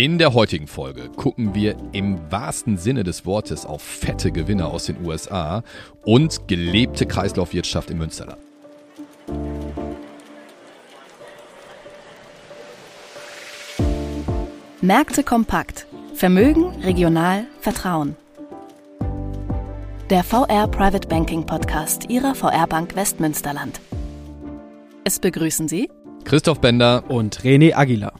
In der heutigen Folge gucken wir im wahrsten Sinne des Wortes auf fette Gewinner aus den USA und gelebte Kreislaufwirtschaft im Münsterland. Märkte kompakt. Vermögen, regional, Vertrauen. Der VR Private Banking Podcast Ihrer VR Bank Westmünsterland. Es begrüßen Sie Christoph Bender und René Aguilar.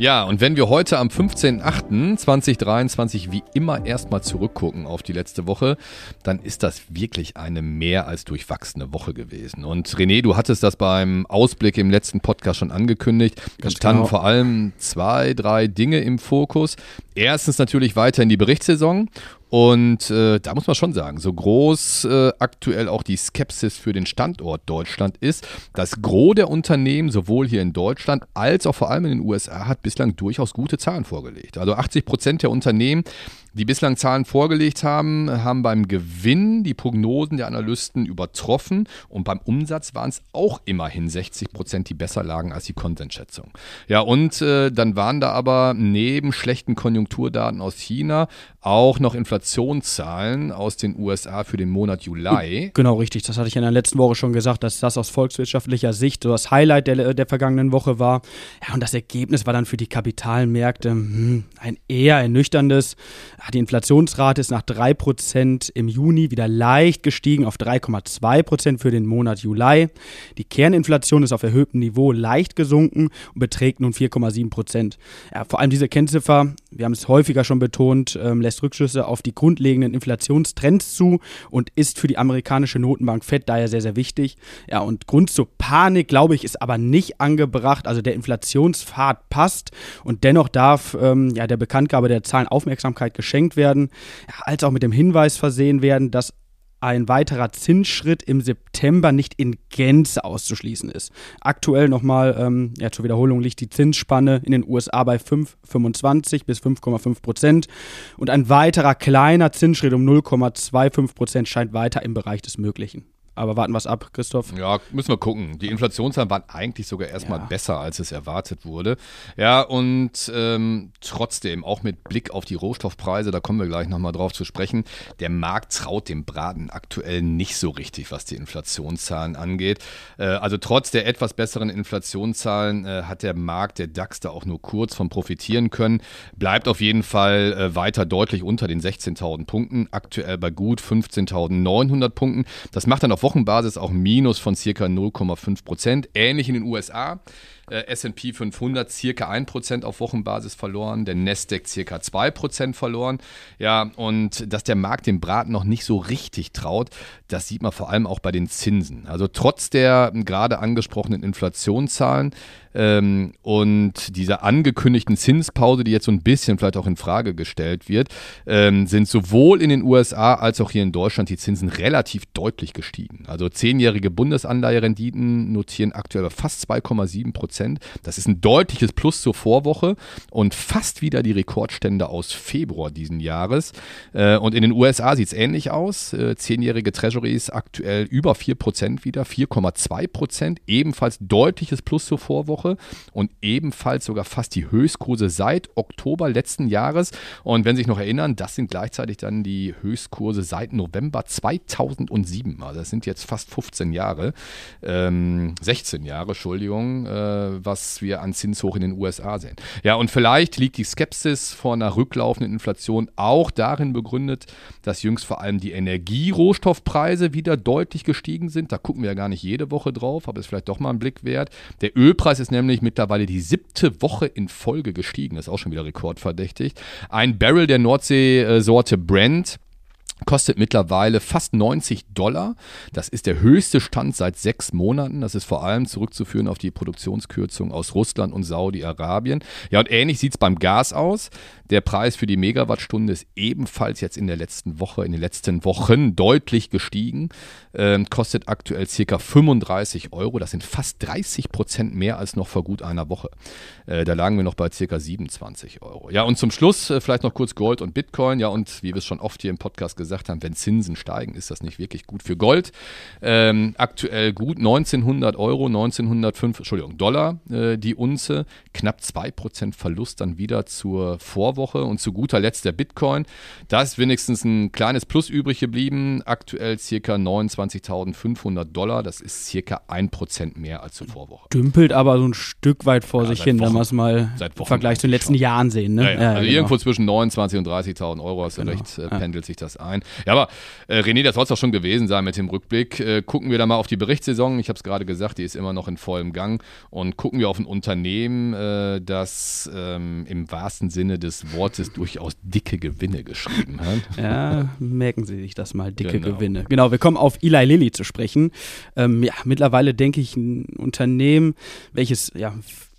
Ja, und wenn wir heute am 15.08.2023 wie immer erstmal zurückgucken auf die letzte Woche, dann ist das wirklich eine mehr als durchwachsene Woche gewesen. Und René, du hattest das beim Ausblick im letzten Podcast schon angekündigt. Da standen genau. vor allem zwei, drei Dinge im Fokus. Erstens natürlich weiter in die Berichtssaison und äh, da muss man schon sagen, so groß äh, aktuell auch die Skepsis für den Standort Deutschland ist, das Gros der Unternehmen, sowohl hier in Deutschland als auch vor allem in den USA, hat bislang durchaus gute Zahlen vorgelegt. Also 80 Prozent der Unternehmen die bislang Zahlen vorgelegt haben, haben beim Gewinn die Prognosen der Analysten übertroffen und beim Umsatz waren es auch immerhin 60 Prozent, die besser lagen als die Konsensschätzung. Ja, und äh, dann waren da aber neben schlechten Konjunkturdaten aus China auch noch Inflationszahlen aus den USA für den Monat Juli. Genau, richtig. Das hatte ich in der letzten Woche schon gesagt, dass das aus volkswirtschaftlicher Sicht so das Highlight der, der vergangenen Woche war. Ja, und das Ergebnis war dann für die Kapitalmärkte hm, ein eher ernüchterndes. Die Inflationsrate ist nach 3% im Juni wieder leicht gestiegen auf 3,2% für den Monat Juli. Die Kerninflation ist auf erhöhtem Niveau leicht gesunken und beträgt nun 4,7%. Ja, vor allem diese Kennziffer, wir haben es häufiger schon betont, ähm, lässt Rückschlüsse auf die grundlegenden Inflationstrends zu und ist für die amerikanische Notenbank FED daher sehr, sehr wichtig. Ja, und Grund zur Panik, glaube ich, ist aber nicht angebracht. Also der Inflationspfad passt und dennoch darf ähm, ja, der Bekanntgabe der Zahlen Aufmerksamkeit geschenkt geschenkt werden, als auch mit dem Hinweis versehen werden, dass ein weiterer Zinsschritt im September nicht in Gänze auszuschließen ist. Aktuell nochmal, ähm, ja, zur Wiederholung liegt die Zinsspanne in den USA bei 5,25 bis 5,5 Prozent und ein weiterer kleiner Zinsschritt um 0,25 Prozent scheint weiter im Bereich des Möglichen. Aber warten wir es ab, Christoph. Ja, müssen wir gucken. Die Inflationszahlen waren eigentlich sogar erstmal ja. besser, als es erwartet wurde. Ja, und ähm, trotzdem, auch mit Blick auf die Rohstoffpreise, da kommen wir gleich nochmal drauf zu sprechen, der Markt traut dem Braten aktuell nicht so richtig, was die Inflationszahlen angeht. Äh, also trotz der etwas besseren Inflationszahlen äh, hat der Markt, der DAX, da auch nur kurz von profitieren können. Bleibt auf jeden Fall äh, weiter deutlich unter den 16.000 Punkten, aktuell bei gut 15.900 Punkten. Das macht dann auf Wochenbasis auch Minus von circa 0,5 Prozent. Ähnlich in den USA. Äh, S&P 500 circa 1% auf Wochenbasis verloren, der Nasdaq circa 2% verloren. Ja, und dass der Markt dem Braten noch nicht so richtig traut, das sieht man vor allem auch bei den Zinsen. Also trotz der gerade angesprochenen Inflationszahlen ähm, und dieser angekündigten Zinspause, die jetzt so ein bisschen vielleicht auch in Frage gestellt wird, ähm, sind sowohl in den USA als auch hier in Deutschland die Zinsen relativ deutlich gestiegen. Also zehnjährige Bundesanleiherenditen notieren aktuell fast 2,7 Prozent. Das ist ein deutliches Plus zur Vorwoche und fast wieder die Rekordstände aus Februar diesen Jahres. Äh, und in den USA sieht es ähnlich aus. Äh, zehnjährige Treasuries aktuell über 4 Prozent wieder, 4,2 Prozent, ebenfalls deutliches Plus zur Vorwoche. Woche und ebenfalls sogar fast die Höchstkurse seit Oktober letzten Jahres. Und wenn Sie sich noch erinnern, das sind gleichzeitig dann die Höchstkurse seit November 2007. Also das sind jetzt fast 15 Jahre, ähm, 16 Jahre, Entschuldigung, äh, was wir an Zinshoch in den USA sehen. Ja, und vielleicht liegt die Skepsis vor einer rücklaufenden Inflation auch darin begründet, dass jüngst vor allem die Energierohstoffpreise wieder deutlich gestiegen sind. Da gucken wir ja gar nicht jede Woche drauf, aber ist vielleicht doch mal ein Blick wert. Der Ölpreis ist ist nämlich mittlerweile die siebte Woche in Folge gestiegen. Das ist auch schon wieder rekordverdächtig. Ein Barrel der Nordsee-Sorte Brent kostet mittlerweile fast 90 Dollar. Das ist der höchste Stand seit sechs Monaten. Das ist vor allem zurückzuführen auf die Produktionskürzung aus Russland und Saudi-Arabien. Ja, und ähnlich sieht es beim Gas aus. Der Preis für die Megawattstunde ist ebenfalls jetzt in der letzten Woche, in den letzten Wochen deutlich gestiegen. Ähm, kostet aktuell ca. 35 Euro. Das sind fast 30 Prozent mehr als noch vor gut einer Woche. Äh, da lagen wir noch bei ca. 27 Euro. Ja, und zum Schluss äh, vielleicht noch kurz Gold und Bitcoin. Ja, und wie wir es schon oft hier im Podcast gesagt gesagt haben, wenn Zinsen steigen, ist das nicht wirklich gut für Gold. Ähm, aktuell gut 1900 Euro, 1905, Entschuldigung, Dollar äh, die Unze, knapp 2% Verlust dann wieder zur Vorwoche und zu guter Letzt der Bitcoin. Da ist wenigstens ein kleines Plus übrig geblieben, aktuell circa 29.500 Dollar, das ist circa 1% mehr als zur Vorwoche. Dümpelt aber so ein Stück weit vor ja, sich hin, wenn wir es mal im Vergleich zu den letzten schon. Jahren sehen. Ne? Ja, ja. also genau. irgendwo zwischen 29.000 und 30.000 Euro, hast du genau. recht, äh, pendelt sich das ein. Ja, aber äh, René, das soll es doch schon gewesen sein mit dem Rückblick. Äh, gucken wir da mal auf die Berichtssaison. Ich habe es gerade gesagt, die ist immer noch in vollem Gang. Und gucken wir auf ein Unternehmen, äh, das ähm, im wahrsten Sinne des Wortes durchaus dicke Gewinne geschrieben hat. Ja, merken Sie sich das mal, dicke genau. Gewinne. Genau, wir kommen auf Eli Lilly zu sprechen. Ähm, ja, mittlerweile denke ich ein Unternehmen, welches ja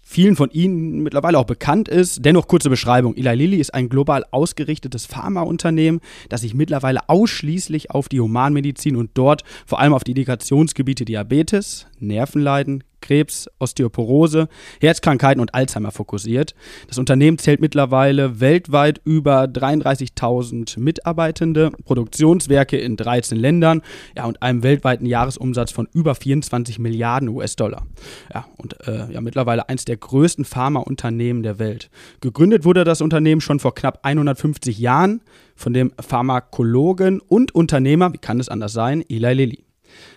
vielen von Ihnen mittlerweile auch bekannt ist. Dennoch kurze Beschreibung. Eli Lilly ist ein global ausgerichtetes Pharmaunternehmen, das sich mittlerweile ausschließlich auf die Humanmedizin und dort vor allem auf die Indikationsgebiete Diabetes, Nervenleiden, Krebs, Osteoporose, Herzkrankheiten und Alzheimer fokussiert. Das Unternehmen zählt mittlerweile weltweit über 33.000 Mitarbeitende, Produktionswerke in 13 Ländern ja, und einem weltweiten Jahresumsatz von über 24 Milliarden US-Dollar. Ja, und äh, ja, mittlerweile eines der größten Pharmaunternehmen der Welt. Gegründet wurde das Unternehmen schon vor knapp 150 Jahren von dem Pharmakologen und Unternehmer, wie kann es anders sein, Eli Lilly.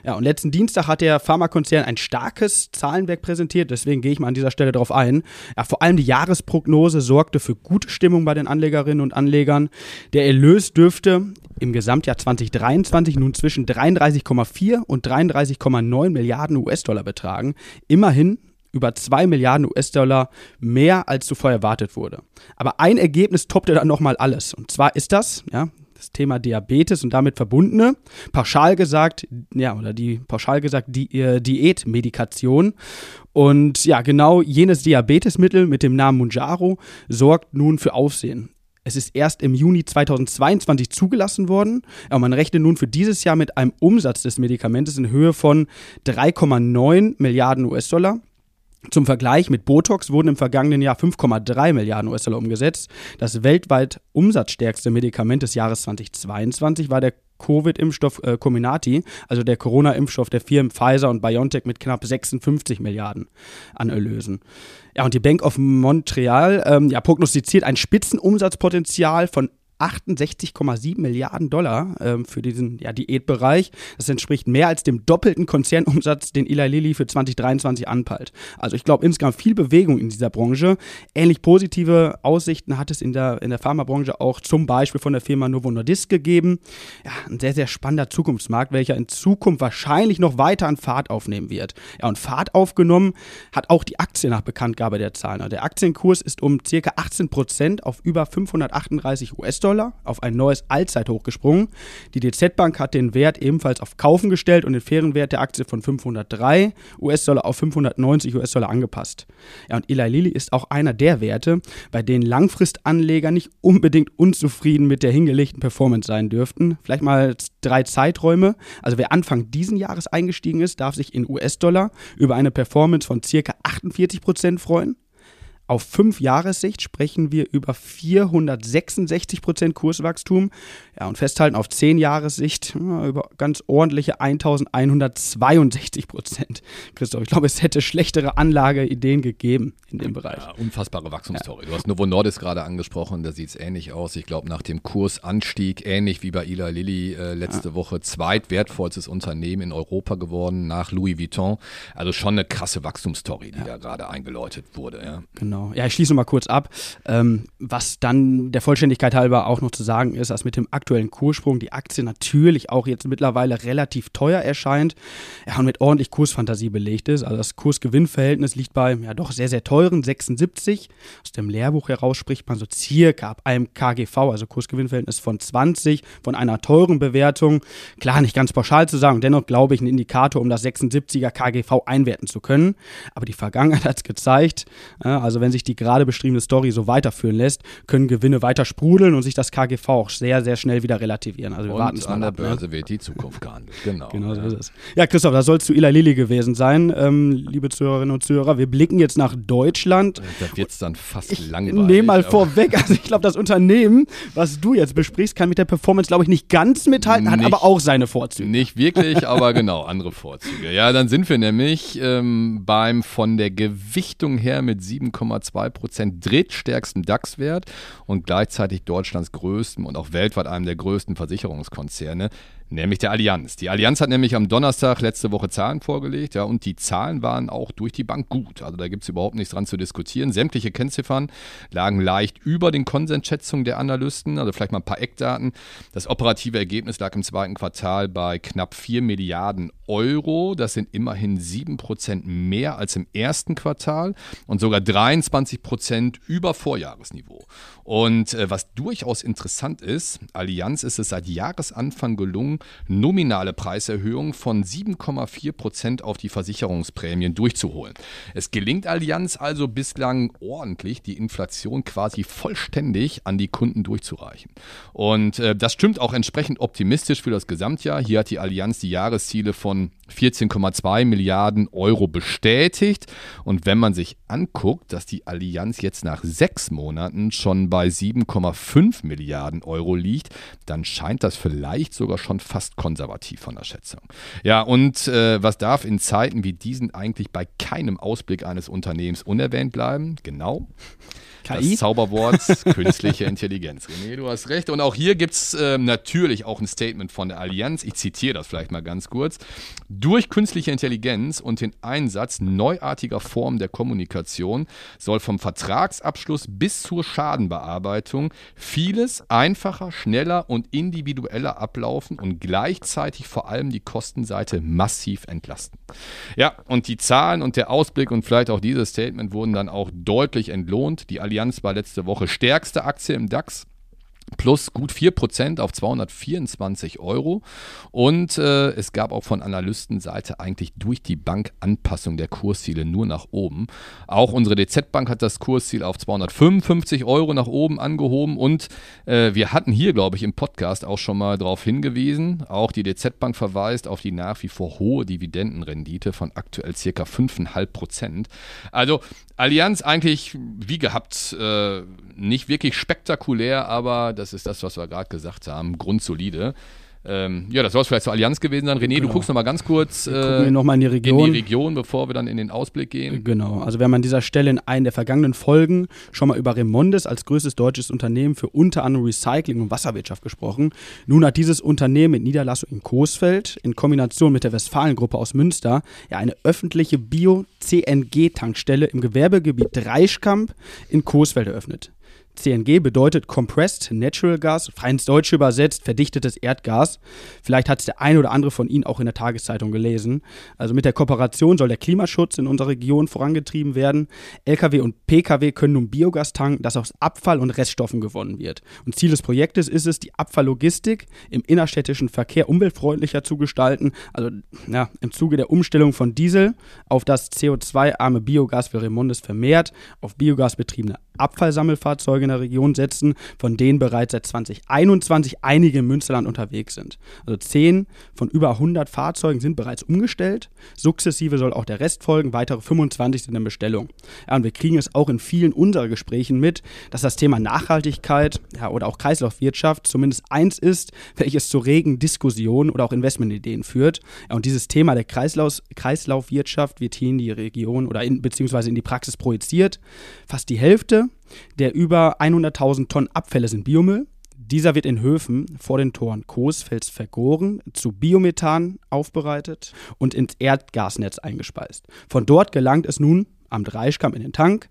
Ja, und letzten Dienstag hat der Pharmakonzern ein starkes Zahlenwerk präsentiert, deswegen gehe ich mal an dieser Stelle darauf ein. Ja, vor allem die Jahresprognose sorgte für gute Stimmung bei den Anlegerinnen und Anlegern. Der Erlös dürfte im Gesamtjahr 2023 nun zwischen 33,4 und 33,9 Milliarden US-Dollar betragen. Immerhin über 2 Milliarden US-Dollar mehr als zuvor erwartet wurde. Aber ein Ergebnis toppte dann nochmal alles. Und zwar ist das, ja, das Thema Diabetes und damit verbundene, pauschal gesagt, ja, oder die pauschal gesagt, die äh, Diätmedikation. Und ja, genau jenes Diabetesmittel mit dem Namen Munjaro sorgt nun für Aufsehen. Es ist erst im Juni 2022 zugelassen worden. Aber man rechnet nun für dieses Jahr mit einem Umsatz des Medikamentes in Höhe von 3,9 Milliarden US-Dollar. Zum Vergleich mit Botox wurden im vergangenen Jahr 5,3 Milliarden US-Dollar umgesetzt. Das weltweit umsatzstärkste Medikament des Jahres 2022 war der Covid-Impfstoff äh, Comirnaty, also der Corona-Impfstoff der Firmen Pfizer und BioNTech mit knapp 56 Milliarden an Erlösen. Ja, und die Bank of Montreal ähm, ja, prognostiziert ein Spitzenumsatzpotenzial von 68,7 Milliarden Dollar ähm, für diesen ja, Diätbereich. Das entspricht mehr als dem doppelten Konzernumsatz, den Eli Lilly für 2023 anpeilt. Also ich glaube insgesamt viel Bewegung in dieser Branche. Ähnlich positive Aussichten hat es in der, in der Pharmabranche auch zum Beispiel von der Firma Novo Nordisk gegeben. Ja, ein sehr, sehr spannender Zukunftsmarkt, welcher in Zukunft wahrscheinlich noch weiter an Fahrt aufnehmen wird. Ja, und Fahrt aufgenommen hat auch die Aktie nach Bekanntgabe der Zahlen. Der Aktienkurs ist um ca. 18 Prozent auf über 538 US-Dollar US-Dollar auf ein neues Allzeithoch gesprungen. Die DZ Bank hat den Wert ebenfalls auf Kaufen gestellt und den fairen Wert der Aktie von 503 US-Dollar auf 590 US-Dollar angepasst. Ja, und Eli Lilly ist auch einer der Werte, bei denen Langfristanleger nicht unbedingt unzufrieden mit der hingelegten Performance sein dürften. Vielleicht mal drei Zeiträume. Also wer Anfang diesen Jahres eingestiegen ist, darf sich in US-Dollar über eine Performance von ca. 48 Prozent freuen. Auf fünf Jahressicht sprechen wir über 466 Prozent Kurswachstum. Ja, und festhalten auf zehn Jahressicht ja, über ganz ordentliche 1162 Prozent. Christoph, ich glaube, es hätte schlechtere Anlageideen gegeben in dem Bereich. Ja, unfassbare Wachstumsstory. Ja. Du hast Novo Nordisk gerade angesprochen, da sieht es ähnlich aus. Ich glaube, nach dem Kursanstieg, ähnlich wie bei Eli Lilly äh, letzte. Woche, zweitwertvollstes Unternehmen in Europa geworden nach Louis Vuitton. Also schon eine krasse Wachstumsstory, die da gerade eingeläutet wurde. Genau. Genau. Ja, ich schließe mal kurz ab. Ähm, was dann der Vollständigkeit halber auch noch zu sagen ist, dass mit dem aktuellen Kurssprung die Aktie natürlich auch jetzt mittlerweile relativ teuer erscheint ja, und mit ordentlich Kursfantasie belegt ist. Also das Kurs-Gewinn-Verhältnis liegt bei ja doch sehr, sehr teuren 76. Aus dem Lehrbuch heraus spricht man so circa ab einem KGV, also Kurs-Gewinn-Verhältnis von 20, von einer teuren Bewertung. Klar, nicht ganz pauschal zu sagen, dennoch glaube ich ein Indikator, um das 76er KGV einwerten zu können. Aber die Vergangenheit hat es gezeigt, also wenn sich die gerade beschriebene Story so weiterführen lässt, können Gewinne weiter sprudeln und sich das KGV auch sehr, sehr schnell wieder relativieren. Also wir und warten es an mal der ab. ne? Börse wird die Zukunft gehandelt. Genau. Genau so ist es. Ja, Christoph, das soll zu Eli Lilly gewesen sein. Ähm, liebe Zuhörerinnen und Zuhörer, wir blicken jetzt nach Deutschland. Da wird es dann fast Ich langweilig. nehme mal vorweg, also ich glaube, das Unternehmen, was du jetzt besprichst, kann mit der Performance, glaube ich, nicht ganz mithalten, hat Nicht- aber auch seine Vorzüge. Nicht wirklich, aber genau, andere Vorzüge. Ja, dann sind wir nämlich ähm, beim von der Gewichtung her mit 7,2 Prozent drittstärksten DAX-Wert und gleichzeitig Deutschlands größten und auch weltweit einem der größten Versicherungskonzerne, nämlich der Allianz. Die Allianz hat nämlich am Donnerstag letzte Woche Zahlen vorgelegt, ja, und die Zahlen waren auch durch die Bank gut. Also da gibt es überhaupt nichts dran zu diskutieren. Sämtliche Kennziffern lagen leicht über den Konsensschätzungen der Analysten, also vielleicht mal ein paar Eckdaten. Das operative Ergebnis lag im zweiten Quartal bei knapp 4 Milliarden Euro. Das sind immerhin 7 Prozent mehr als im ersten Quartal und sogar 23 Prozent über Vorjahresniveau. Und äh, was durchaus interessant ist, Allianz ist es seit Jahresanfang gelungen, nominale Preiserhöhungen von 7,4 Prozent auf die Versicherungsprämien durchzuholen. Es gelingt Allianz also bislang ordentlich, die Inflation quasi vollständig an die Kunden durchzureichen. Und äh, das stimmt auch entsprechend optimistisch für das Gesamtjahr. Hier hat die Allianz die Jahresziele von 14,2 Milliarden Euro bestätigt. Und wenn man sich anguckt, dass die Allianz jetzt nach sechs Monaten schon bei 7,5 Milliarden Euro liegt, dann scheint das vielleicht sogar schon fast konservativ von der Schätzung. Ja, und äh, was darf in Zeiten wie diesen eigentlich bei keinem Ausblick eines Unternehmens unerwähnt bleiben? Genau. KI? Das Zauberwort künstliche Intelligenz. René, du hast recht. Und auch hier gibt es ähm, natürlich auch ein Statement von der Allianz. Ich zitiere das vielleicht mal ganz kurz. Durch künstliche Intelligenz und den Einsatz neuartiger Formen der Kommunikation soll vom Vertragsabschluss bis zur Schadenbearbeitung vieles einfacher, schneller und individueller ablaufen und gleichzeitig vor allem die Kostenseite massiv entlasten. Ja, und die Zahlen und der Ausblick und vielleicht auch dieses Statement wurden dann auch deutlich entlohnt. Die Allianz war letzte Woche stärkste Aktie im DAX plus gut 4% auf 224 Euro. Und äh, es gab auch von Analystenseite eigentlich durch die Bank Anpassung der Kursziele nur nach oben. Auch unsere DZ-Bank hat das Kursziel auf 255 Euro nach oben angehoben. Und äh, wir hatten hier, glaube ich, im Podcast auch schon mal darauf hingewiesen. Auch die DZ-Bank verweist auf die nach wie vor hohe Dividendenrendite von aktuell circa 5,5%. Also Allianz eigentlich wie gehabt, äh, nicht wirklich spektakulär, aber das ist das, was wir gerade gesagt haben, grundsolide. Ähm, ja, das soll es vielleicht zur Allianz gewesen sein. René, du Genau. guckst noch mal ganz kurz äh, wir nochmal in die in Region. die Region, bevor wir dann in den Ausblick gehen. Genau, also wir haben an dieser Stelle in einer der vergangenen Folgen schon mal über Remondes als größtes deutsches Unternehmen für unter anderem Recycling und Wasserwirtschaft gesprochen. Nun hat dieses Unternehmen mit Niederlassung in Coesfeld in Kombination mit der Westfalen-Gruppe aus Münster ja eine öffentliche Bio-CNG-Tankstelle im Gewerbegebiet Dreischkamp in Coesfeld eröffnet. CNG bedeutet Compressed Natural Gas, frei ins Deutsche übersetzt, verdichtetes Erdgas. Vielleicht hat es der ein oder andere von Ihnen auch in der Tageszeitung gelesen. Also mit der Kooperation soll der Klimaschutz in unserer Region vorangetrieben werden. Lkw und Pkw können nun Biogas tanken, das aus Abfall und Reststoffen gewonnen wird. Und Ziel des Projektes ist es, die Abfalllogistik im innerstädtischen Verkehr umweltfreundlicher zu gestalten. Also ja, im Zuge der Umstellung von Diesel auf das CO2-arme Biogas will Remondes vermehrt auf Biogas betriebene Abfallsammelfahrzeuge in der Region setzen, von denen bereits seit 2021 einige im Münsterland unterwegs sind. Also 10 von über 100 Fahrzeugen sind bereits umgestellt. Sukzessive soll auch der Rest folgen, weitere 25 sind in Bestellung. Ja, und wir kriegen es auch in vielen unserer Gesprächen mit, dass das Thema Nachhaltigkeit ja, oder auch Kreislaufwirtschaft zumindest eins ist, welches zu regen Diskussionen oder auch Investmentideen führt. Ja, und dieses Thema der Kreislauf, Kreislaufwirtschaft wird hier in die Region oder in, beziehungsweise in die Praxis projiziert. Fast die Hälfte der über 100.000 Tonnen Abfälle sind Biomüll. Dieser wird in Höfen vor den Toren Coesfels vergoren, zu Biomethan aufbereitet und ins Erdgasnetz eingespeist. Von dort gelangt es nun am Dreischkamm in den Tank.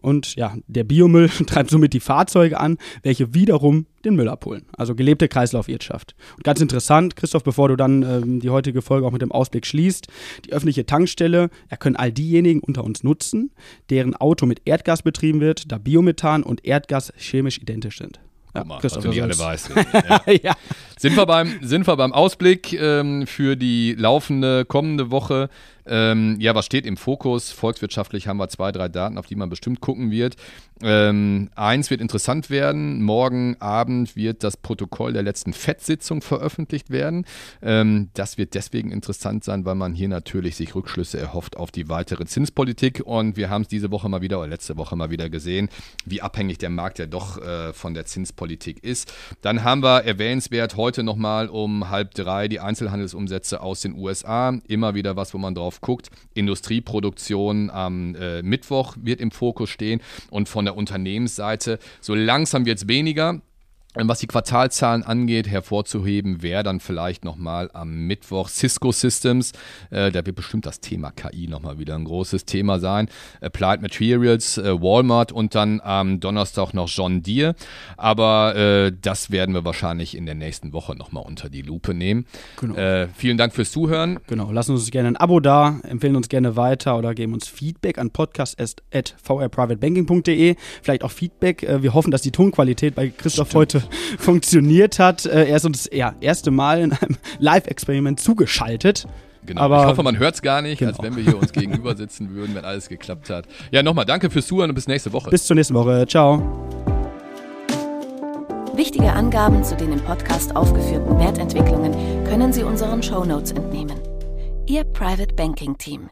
Und ja, der Biomüll treibt somit die Fahrzeuge an, welche wiederum den Müll abholen. Also gelebte Kreislaufwirtschaft. Und ganz interessant, Christoph, bevor du dann ähm, die heutige Folge auch mit dem Ausblick schließt, die öffentliche Tankstelle, ja, können all diejenigen unter uns nutzen, deren Auto mit Erdgas betrieben wird, da Biomethan und Erdgas chemisch identisch sind. Ja, mal, Christoph, was du alle weißt. Ja. ja. Sind, wir beim, sind wir beim Ausblick ähm, für die laufende kommende Woche. Ähm, ja, was steht im Fokus? Volkswirtschaftlich haben wir zwei, drei Daten, auf die man bestimmt gucken wird. Ähm, eins wird interessant werden. Morgen Abend wird das Protokoll der letzten FED-Sitzung veröffentlicht werden. Ähm, das wird deswegen interessant sein, weil man hier natürlich sich Rückschlüsse erhofft auf die weitere Zinspolitik. Und wir haben es diese Woche mal wieder oder letzte Woche mal wieder gesehen, wie abhängig der Markt ja doch äh, von der Zinspolitik ist. Dann haben wir erwähnenswert heute nochmal um halb drei die Einzelhandelsumsätze aus den USA. Immer wieder was, wo man drauf guckt. Industrieproduktion am äh, Mittwoch wird im Fokus stehen und von der Unternehmensseite so langsam wird es weniger. Ähm, was die Quartalzahlen angeht, hervorzuheben wäre dann vielleicht nochmal am Mittwoch Cisco Systems. Äh, da wird bestimmt das Thema KI nochmal wieder ein großes Thema sein. Applied Materials, äh, Walmart und dann am Donnerstag noch John Deere. Aber äh, das werden wir wahrscheinlich in der nächsten Woche nochmal unter die Lupe nehmen. Genau. Äh, vielen Dank fürs Zuhören. Genau, lassen uns gerne ein Abo da, empfehlen uns gerne weiter oder geben uns Feedback an podcast.vrprivatebanking.de. Vielleicht auch Feedback. Äh, wir hoffen, dass die Tonqualität bei Christoph Stimmt. heute funktioniert hat. Äh, er ist uns ja erste Mal in einem Live-Experiment zugeschaltet. Genau. Aber ich hoffe, man hört es gar nicht, genau. als wenn wir hier uns gegenüber sitzen würden, wenn alles geklappt hat. Ja, nochmal danke fürs Zuhören und bis nächste Woche. Bis zur nächsten Woche. Ciao. Wichtige Angaben zu den im Podcast aufgeführten Wertentwicklungen können Sie unseren Shownotes entnehmen. Ihr Private Banking Team.